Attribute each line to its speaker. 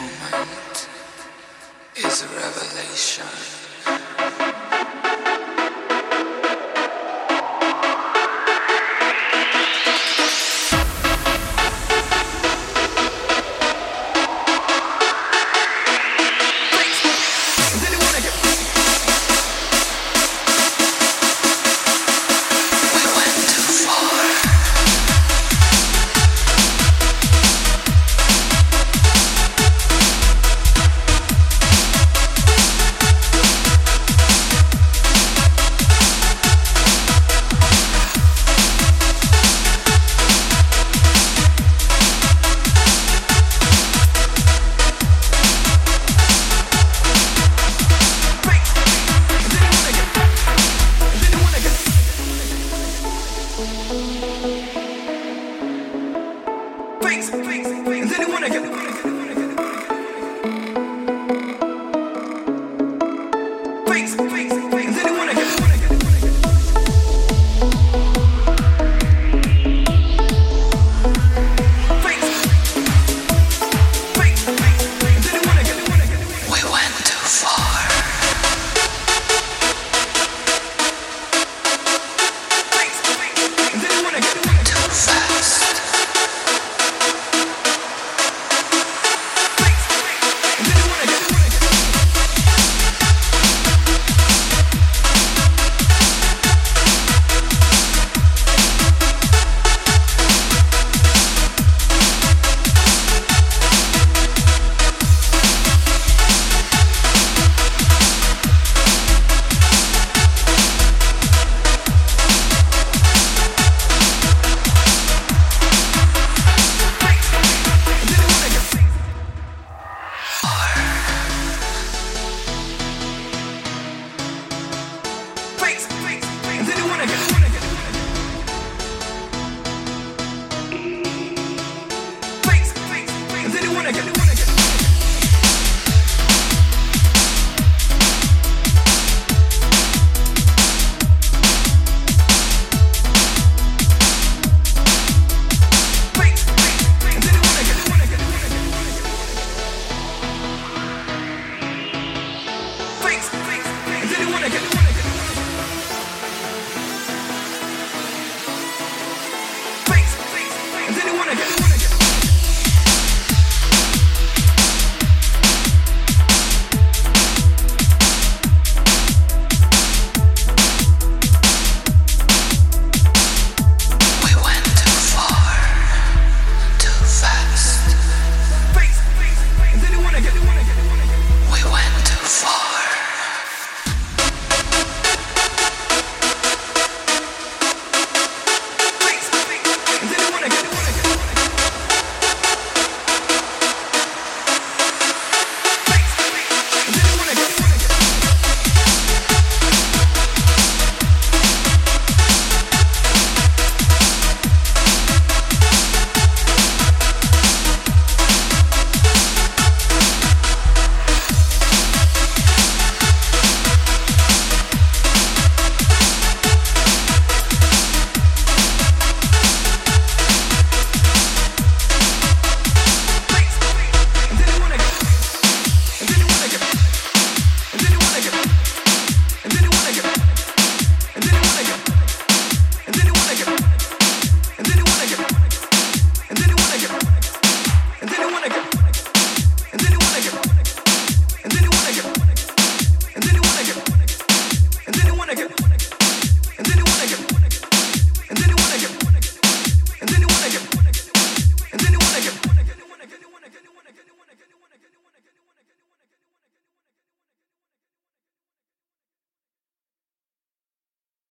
Speaker 1: moment is a revelation. Then things, wanna get.